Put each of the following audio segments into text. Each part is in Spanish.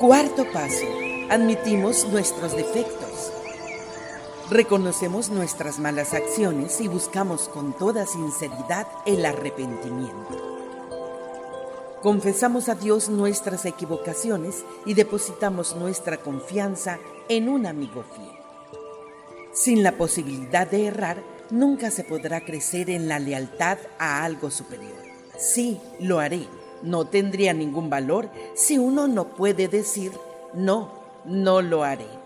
Cuarto paso. Admitimos nuestros defectos. Reconocemos nuestras malas acciones y buscamos con toda sinceridad el arrepentimiento. Confesamos a Dios nuestras equivocaciones y depositamos nuestra confianza en un amigo fiel. Sin la posibilidad de errar, nunca se podrá crecer en la lealtad a algo superior. Sí, lo haré. No tendría ningún valor si uno no puede decir, no, no lo haré.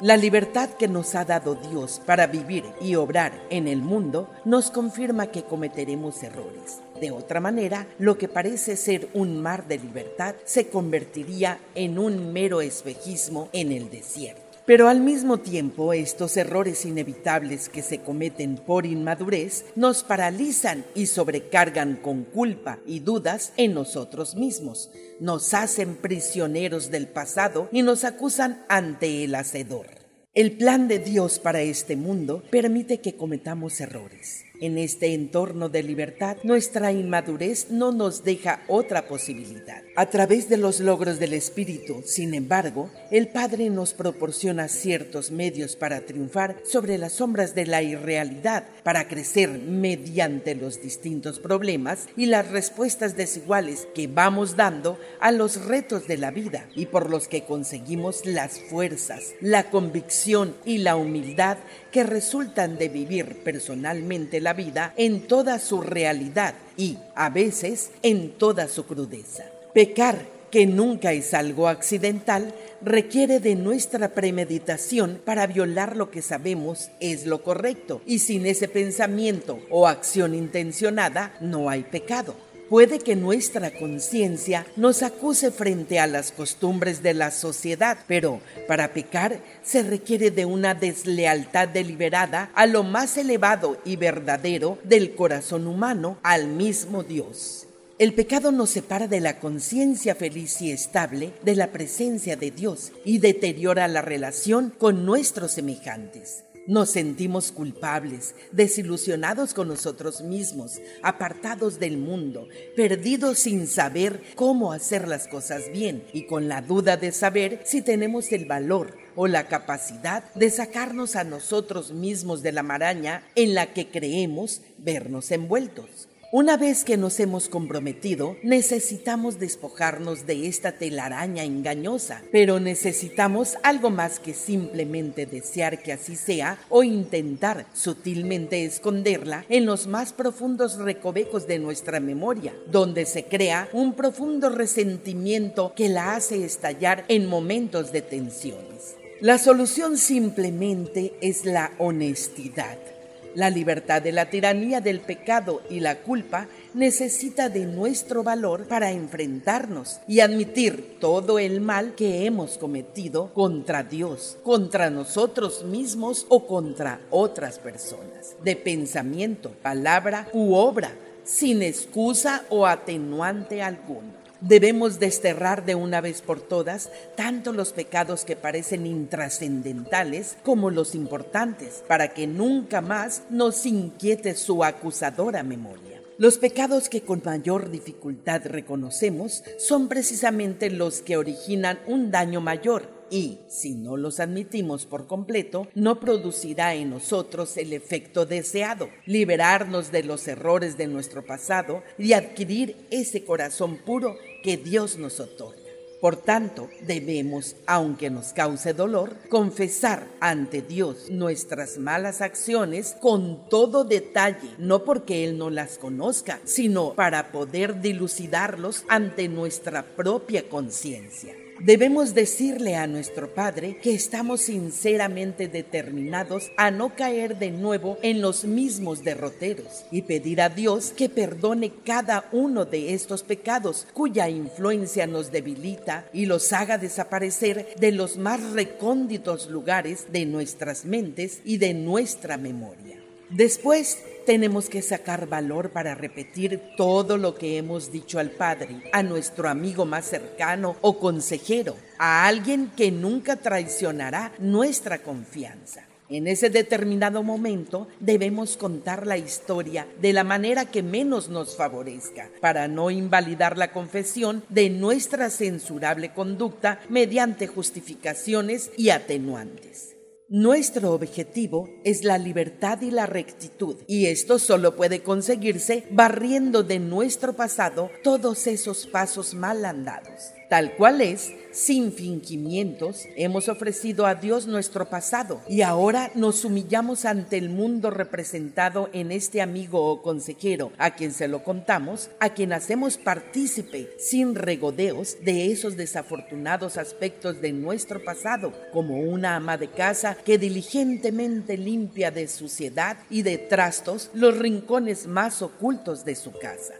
La libertad que nos ha dado Dios para vivir y obrar en el mundo nos confirma que cometeremos errores. De otra manera, lo que parece ser un mar de libertad se convertiría en un mero espejismo en el desierto. Pero al mismo tiempo, estos errores inevitables que se cometen por inmadurez nos paralizan y sobrecargan con culpa y dudas en nosotros mismos. Nos hacen prisioneros del pasado y nos acusan ante el Hacedor. El plan de Dios para este mundo permite que cometamos errores. En este entorno de libertad, nuestra inmadurez no nos deja otra posibilidad. A través de los logros del Espíritu, sin embargo, el Padre nos proporciona ciertos medios para triunfar sobre las sombras de la irrealidad, para crecer mediante los distintos problemas y las respuestas desiguales que vamos dando a los retos de la vida y por los que conseguimos las fuerzas, la convicción y la humildad que resultan de vivir personalmente la vida en toda su realidad y, a veces, en toda su crudeza. Pecar, que nunca es algo accidental, requiere de nuestra premeditación para violar lo que sabemos es lo correcto, y sin ese pensamiento o acción intencionada no hay pecado puede que nuestra conciencia nos acuse frente a las costumbres de la sociedad, pero para pecar se requiere de una deslealtad deliberada a lo más elevado y verdadero del corazón humano, al mismo Dios. El pecado nos separa de la conciencia feliz y estable de la presencia de Dios y deteriora la relación con nuestros semejantes. Nos sentimos culpables, desilusionados con nosotros mismos, apartados del mundo, perdidos sin saber cómo hacer las cosas bien y con la duda de saber si tenemos el valor o la capacidad de sacarnos a nosotros mismos de la maraña en la que creemos vernos envueltos. Una vez que nos hemos comprometido, necesitamos despojarnos de esta telaraña engañosa, pero necesitamos algo más que simplemente desear que así sea o intentar sutilmente esconderla en los más profundos recovecos de nuestra memoria, donde se crea un profundo resentimiento que la hace estallar en momentos de tensiones. La solución simplemente es la honestidad. La libertad de la tiranía del pecado y la culpa necesita de nuestro valor para enfrentarnos y admitir todo el mal que hemos cometido contra Dios, contra nosotros mismos o contra otras personas, de pensamiento, palabra u obra, sin excusa o atenuante alguno. Debemos desterrar de una vez por todas tanto los pecados que parecen intrascendentales como los importantes, para que nunca más nos inquiete su acusadora memoria. Los pecados que con mayor dificultad reconocemos son precisamente los que originan un daño mayor y, si no los admitimos por completo, no producirá en nosotros el efecto deseado, liberarnos de los errores de nuestro pasado y adquirir ese corazón puro que Dios nos otorga. Por tanto, debemos, aunque nos cause dolor, confesar ante Dios nuestras malas acciones con todo detalle, no porque Él no las conozca, sino para poder dilucidarlos ante nuestra propia conciencia. Debemos decirle a nuestro Padre que estamos sinceramente determinados a no caer de nuevo en los mismos derroteros y pedir a Dios que perdone cada uno de estos pecados cuya influencia nos debilita y los haga desaparecer de los más recónditos lugares de nuestras mentes y de nuestra memoria. Después tenemos que sacar valor para repetir todo lo que hemos dicho al Padre, a nuestro amigo más cercano o consejero, a alguien que nunca traicionará nuestra confianza. En ese determinado momento debemos contar la historia de la manera que menos nos favorezca, para no invalidar la confesión de nuestra censurable conducta mediante justificaciones y atenuantes. Nuestro objetivo es la libertad y la rectitud, y esto solo puede conseguirse barriendo de nuestro pasado todos esos pasos mal andados. Tal cual es, sin fingimientos, hemos ofrecido a Dios nuestro pasado y ahora nos humillamos ante el mundo representado en este amigo o consejero, a quien se lo contamos, a quien hacemos partícipe sin regodeos de esos desafortunados aspectos de nuestro pasado, como una ama de casa que diligentemente limpia de suciedad y de trastos los rincones más ocultos de su casa.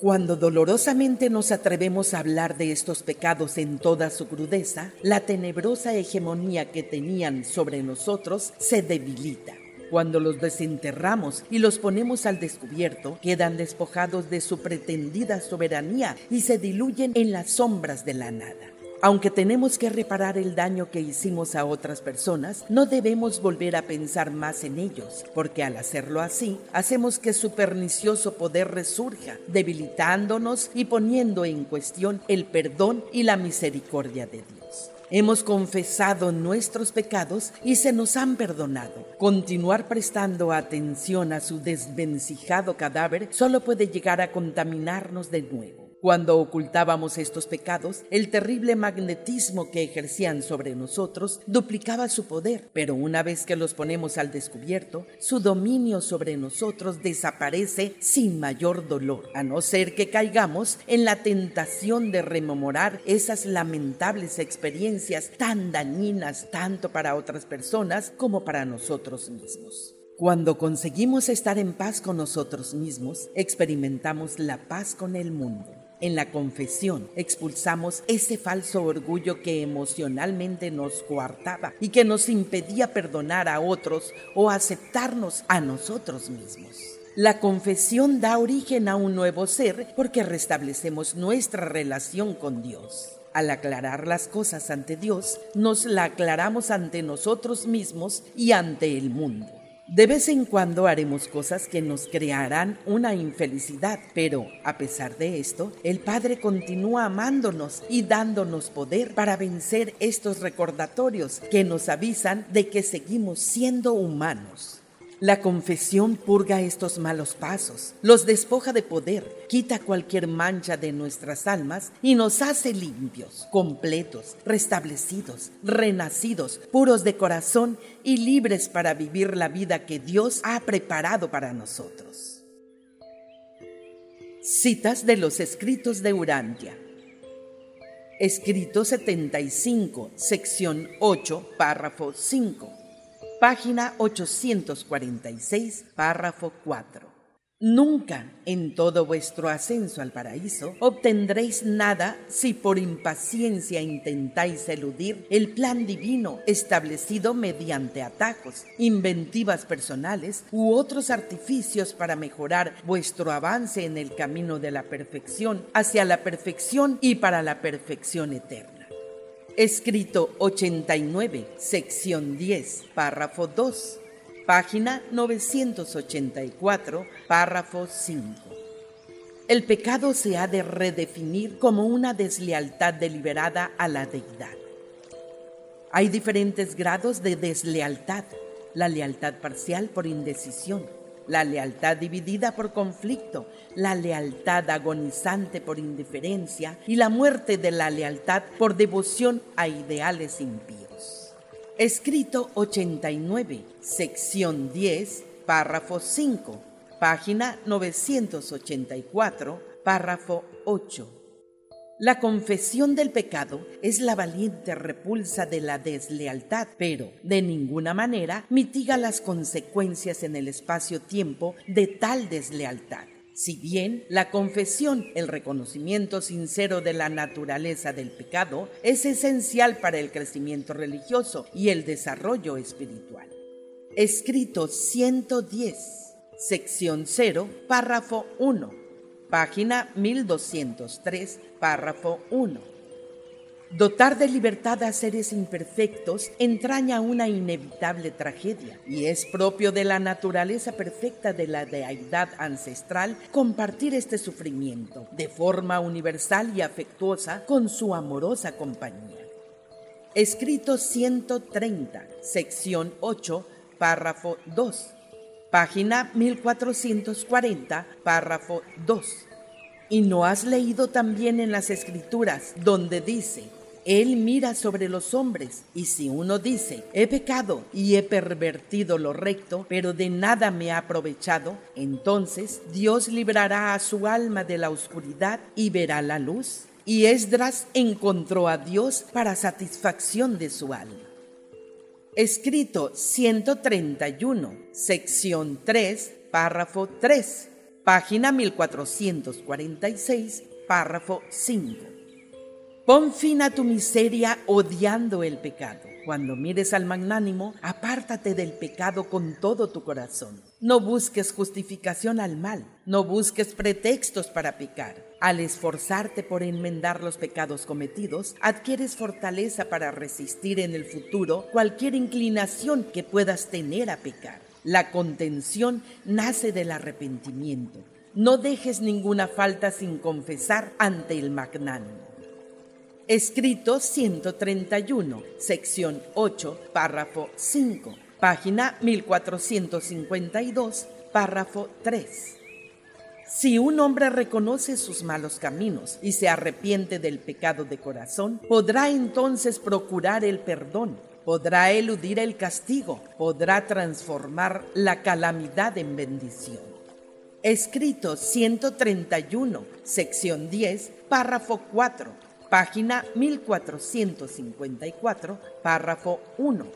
Cuando dolorosamente nos atrevemos a hablar de estos pecados en toda su crudeza, la tenebrosa hegemonía que tenían sobre nosotros se debilita. Cuando los desenterramos y los ponemos al descubierto, quedan despojados de su pretendida soberanía y se diluyen en las sombras de la nada. Aunque tenemos que reparar el daño que hicimos a otras personas, no debemos volver a pensar más en ellos, porque al hacerlo así, hacemos que su pernicioso poder resurja, debilitándonos y poniendo en cuestión el perdón y la misericordia de Dios. Hemos confesado nuestros pecados y se nos han perdonado. Continuar prestando atención a su desvencijado cadáver solo puede llegar a contaminarnos de nuevo. Cuando ocultábamos estos pecados, el terrible magnetismo que ejercían sobre nosotros duplicaba su poder, pero una vez que los ponemos al descubierto, su dominio sobre nosotros desaparece sin mayor dolor, a no ser que caigamos en la tentación de rememorar esas lamentables experiencias tan dañinas tanto para otras personas como para nosotros mismos. Cuando conseguimos estar en paz con nosotros mismos, experimentamos la paz con el mundo. En la confesión expulsamos ese falso orgullo que emocionalmente nos coartaba y que nos impedía perdonar a otros o aceptarnos a nosotros mismos. La confesión da origen a un nuevo ser porque restablecemos nuestra relación con Dios. Al aclarar las cosas ante Dios, nos la aclaramos ante nosotros mismos y ante el mundo. De vez en cuando haremos cosas que nos crearán una infelicidad, pero a pesar de esto, el Padre continúa amándonos y dándonos poder para vencer estos recordatorios que nos avisan de que seguimos siendo humanos. La confesión purga estos malos pasos, los despoja de poder, quita cualquier mancha de nuestras almas y nos hace limpios, completos, restablecidos, renacidos, puros de corazón y libres para vivir la vida que Dios ha preparado para nosotros. Citas de los escritos de Urantia. Escrito 75, sección 8, párrafo 5 página 846, párrafo 4. Nunca en todo vuestro ascenso al paraíso obtendréis nada si por impaciencia intentáis eludir el plan divino establecido mediante atajos, inventivas personales u otros artificios para mejorar vuestro avance en el camino de la perfección hacia la perfección y para la perfección eterna. Escrito 89, sección 10, párrafo 2, página 984, párrafo 5. El pecado se ha de redefinir como una deslealtad deliberada a la deidad. Hay diferentes grados de deslealtad, la lealtad parcial por indecisión, la lealtad dividida por conflicto, la lealtad agonizante por indiferencia y la muerte de la lealtad por devoción a ideales impíos. Escrito 89, sección 10, párrafo 5, página 984, párrafo 8. La confesión del pecado es la valiente repulsa de la deslealtad, pero de ninguna manera mitiga las consecuencias en el espacio-tiempo de tal deslealtad. Si bien la confesión, el reconocimiento sincero de la naturaleza del pecado, es esencial para el crecimiento religioso y el desarrollo espiritual. Escrito 110, sección 0, párrafo 1 página 1203, párrafo 1. Dotar de libertad a seres imperfectos entraña una inevitable tragedia y es propio de la naturaleza perfecta de la deidad ancestral compartir este sufrimiento de forma universal y afectuosa con su amorosa compañía. Escrito 130, sección 8, párrafo 2, página 1440, párrafo 2. ¿Y no has leído también en las escrituras donde dice, él mira sobre los hombres, y si uno dice, he pecado y he pervertido lo recto, pero de nada me ha aprovechado, entonces Dios librará a su alma de la oscuridad y verá la luz. Y Esdras encontró a Dios para satisfacción de su alma. Escrito 131, sección 3, párrafo 3, página 1446, párrafo 5. Pon fin a tu miseria odiando el pecado. Cuando mires al magnánimo, apártate del pecado con todo tu corazón. No busques justificación al mal, no busques pretextos para pecar. Al esforzarte por enmendar los pecados cometidos, adquieres fortaleza para resistir en el futuro cualquier inclinación que puedas tener a pecar. La contención nace del arrepentimiento. No dejes ninguna falta sin confesar ante el magnánimo. Escrito 131, sección 8, párrafo 5, página 1452, párrafo 3. Si un hombre reconoce sus malos caminos y se arrepiente del pecado de corazón, podrá entonces procurar el perdón, podrá eludir el castigo, podrá transformar la calamidad en bendición. Escrito 131, sección 10, párrafo 4 página 1454, párrafo 1.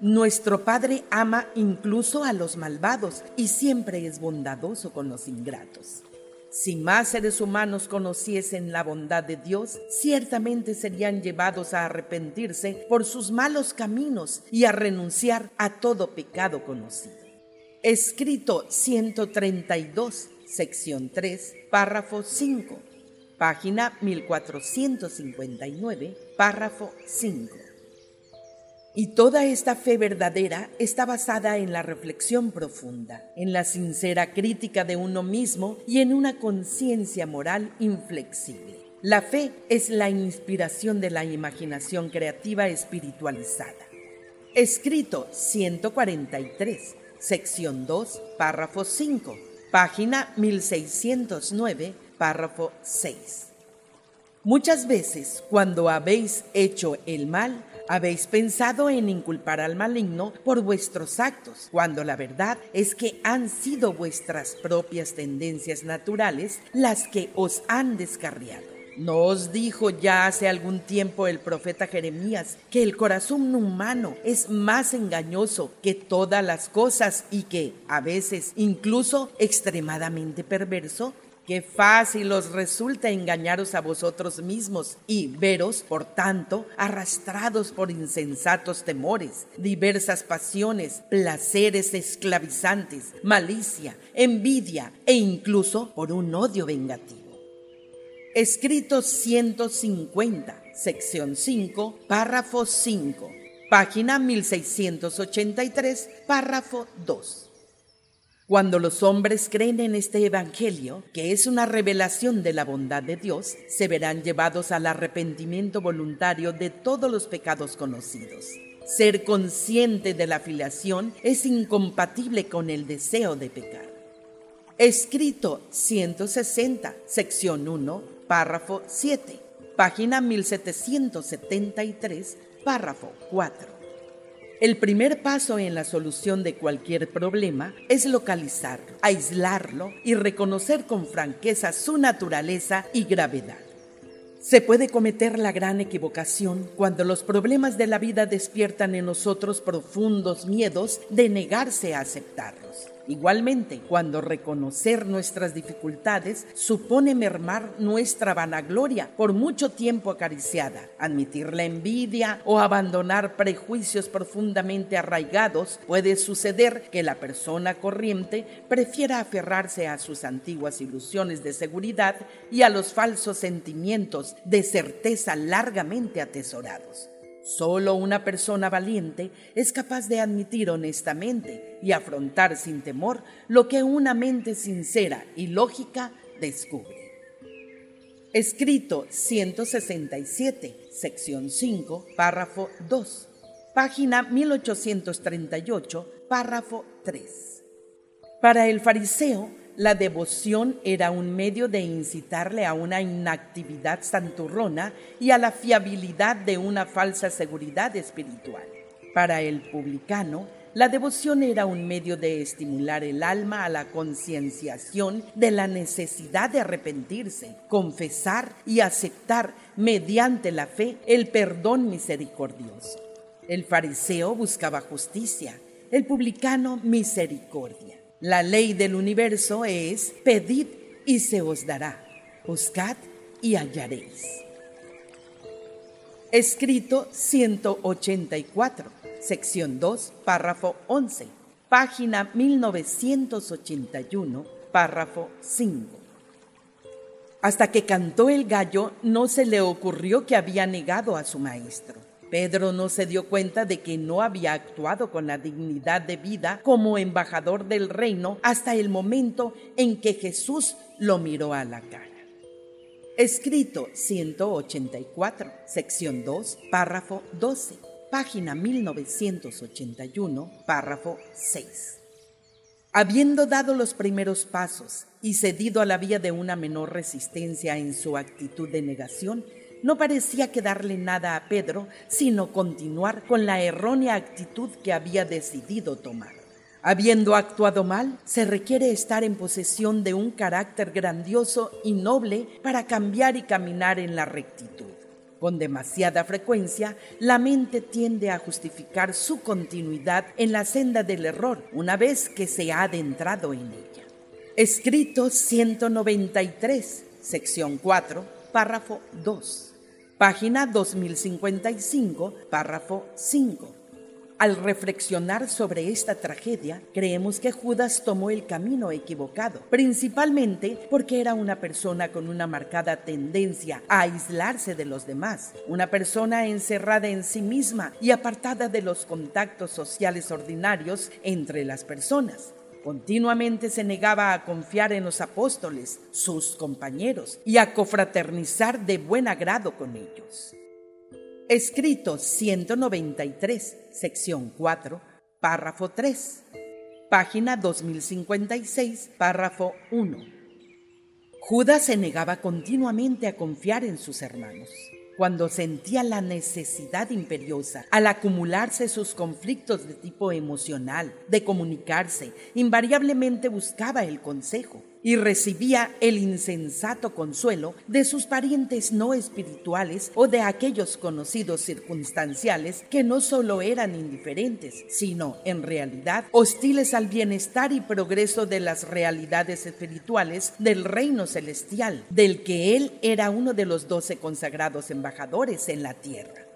Nuestro Padre ama incluso a los malvados y siempre es bondadoso con los ingratos. Si más seres humanos conociesen la bondad de Dios, ciertamente serían llevados a arrepentirse por sus malos caminos y a renunciar a todo pecado conocido. Escrito 132, sección 3, párrafo 5 página 1459, párrafo 5. Y toda esta fe verdadera está basada en la reflexión profunda, en la sincera crítica de uno mismo y en una conciencia moral inflexible. La fe es la inspiración de la imaginación creativa espiritualizada. Escrito 143, sección 2, párrafo 5, página 1609, párrafo 6. Muchas veces, cuando habéis hecho el mal, habéis pensado en inculpar al maligno por vuestros actos, cuando la verdad es que han sido vuestras propias tendencias naturales las que os han descarriado. ¿No os dijo ya hace algún tiempo el profeta Jeremías que el corazón humano es más engañoso que todas las cosas y que, a veces, incluso extremadamente perverso? Qué fácil os resulta engañaros a vosotros mismos y veros, por tanto, arrastrados por insensatos temores, diversas pasiones, placeres esclavizantes, malicia, envidia e incluso por un odio vengativo. Escrito 150, sección 5, párrafo 5, página 1683, párrafo 2. Cuando los hombres creen en este Evangelio, que es una revelación de la bondad de Dios, se verán llevados al arrepentimiento voluntario de todos los pecados conocidos. Ser consciente de la filiación es incompatible con el deseo de pecar. Escrito 160, sección 1, párrafo 7, página 1773, párrafo 4. El primer paso en la solución de cualquier problema es localizarlo, aislarlo y reconocer con franqueza su naturaleza y gravedad. Se puede cometer la gran equivocación cuando los problemas de la vida despiertan en nosotros profundos miedos de negarse a aceptarlos. Igualmente, cuando reconocer nuestras dificultades supone mermar nuestra vanagloria por mucho tiempo acariciada, admitir la envidia o abandonar prejuicios profundamente arraigados, puede suceder que la persona corriente prefiera aferrarse a sus antiguas ilusiones de seguridad y a los falsos sentimientos de certeza largamente atesorados. Solo una persona valiente es capaz de admitir honestamente y afrontar sin temor lo que una mente sincera y lógica descubre. Escrito 167, sección 5, párrafo 2, página 1838, párrafo 3. Para el fariseo, la devoción era un medio de incitarle a una inactividad santurrona y a la fiabilidad de una falsa seguridad espiritual. Para el publicano, la devoción era un medio de estimular el alma a la concienciación de la necesidad de arrepentirse, confesar y aceptar mediante la fe el perdón misericordioso. El fariseo buscaba justicia, el publicano misericordia. La ley del universo es, pedid y se os dará, buscad y hallaréis. Escrito 184, sección 2, párrafo 11, página 1981, párrafo 5. Hasta que cantó el gallo, no se le ocurrió que había negado a su maestro. Pedro no se dio cuenta de que no había actuado con la dignidad de vida como embajador del reino hasta el momento en que Jesús lo miró a la cara. Escrito 184, sección 2, párrafo 12, página 1981, párrafo 6. Habiendo dado los primeros pasos y cedido a la vía de una menor resistencia en su actitud de negación, no parecía quedarle nada a Pedro, sino continuar con la errónea actitud que había decidido tomar. Habiendo actuado mal, se requiere estar en posesión de un carácter grandioso y noble para cambiar y caminar en la rectitud. Con demasiada frecuencia, la mente tiende a justificar su continuidad en la senda del error una vez que se ha adentrado en ella. Escrito 193, sección 4, párrafo 2 página 2055, párrafo 5. Al reflexionar sobre esta tragedia, creemos que Judas tomó el camino equivocado, principalmente porque era una persona con una marcada tendencia a aislarse de los demás, una persona encerrada en sí misma y apartada de los contactos sociales ordinarios entre las personas. Continuamente se negaba a confiar en los apóstoles, sus compañeros, y a cofraternizar de buen agrado con ellos. Escrito 193, sección 4, párrafo 3, página 2056, párrafo 1. Judas se negaba continuamente a confiar en sus hermanos cuando sentía la necesidad imperiosa, al acumularse sus conflictos de tipo emocional, de comunicarse, invariablemente buscaba el consejo y recibía el insensato consuelo de sus parientes no espirituales o de aquellos conocidos circunstanciales que no solo eran indiferentes, sino en realidad hostiles al bienestar y progreso de las realidades espirituales del reino celestial, del que él era uno de los doce consagrados embajadores en la tierra.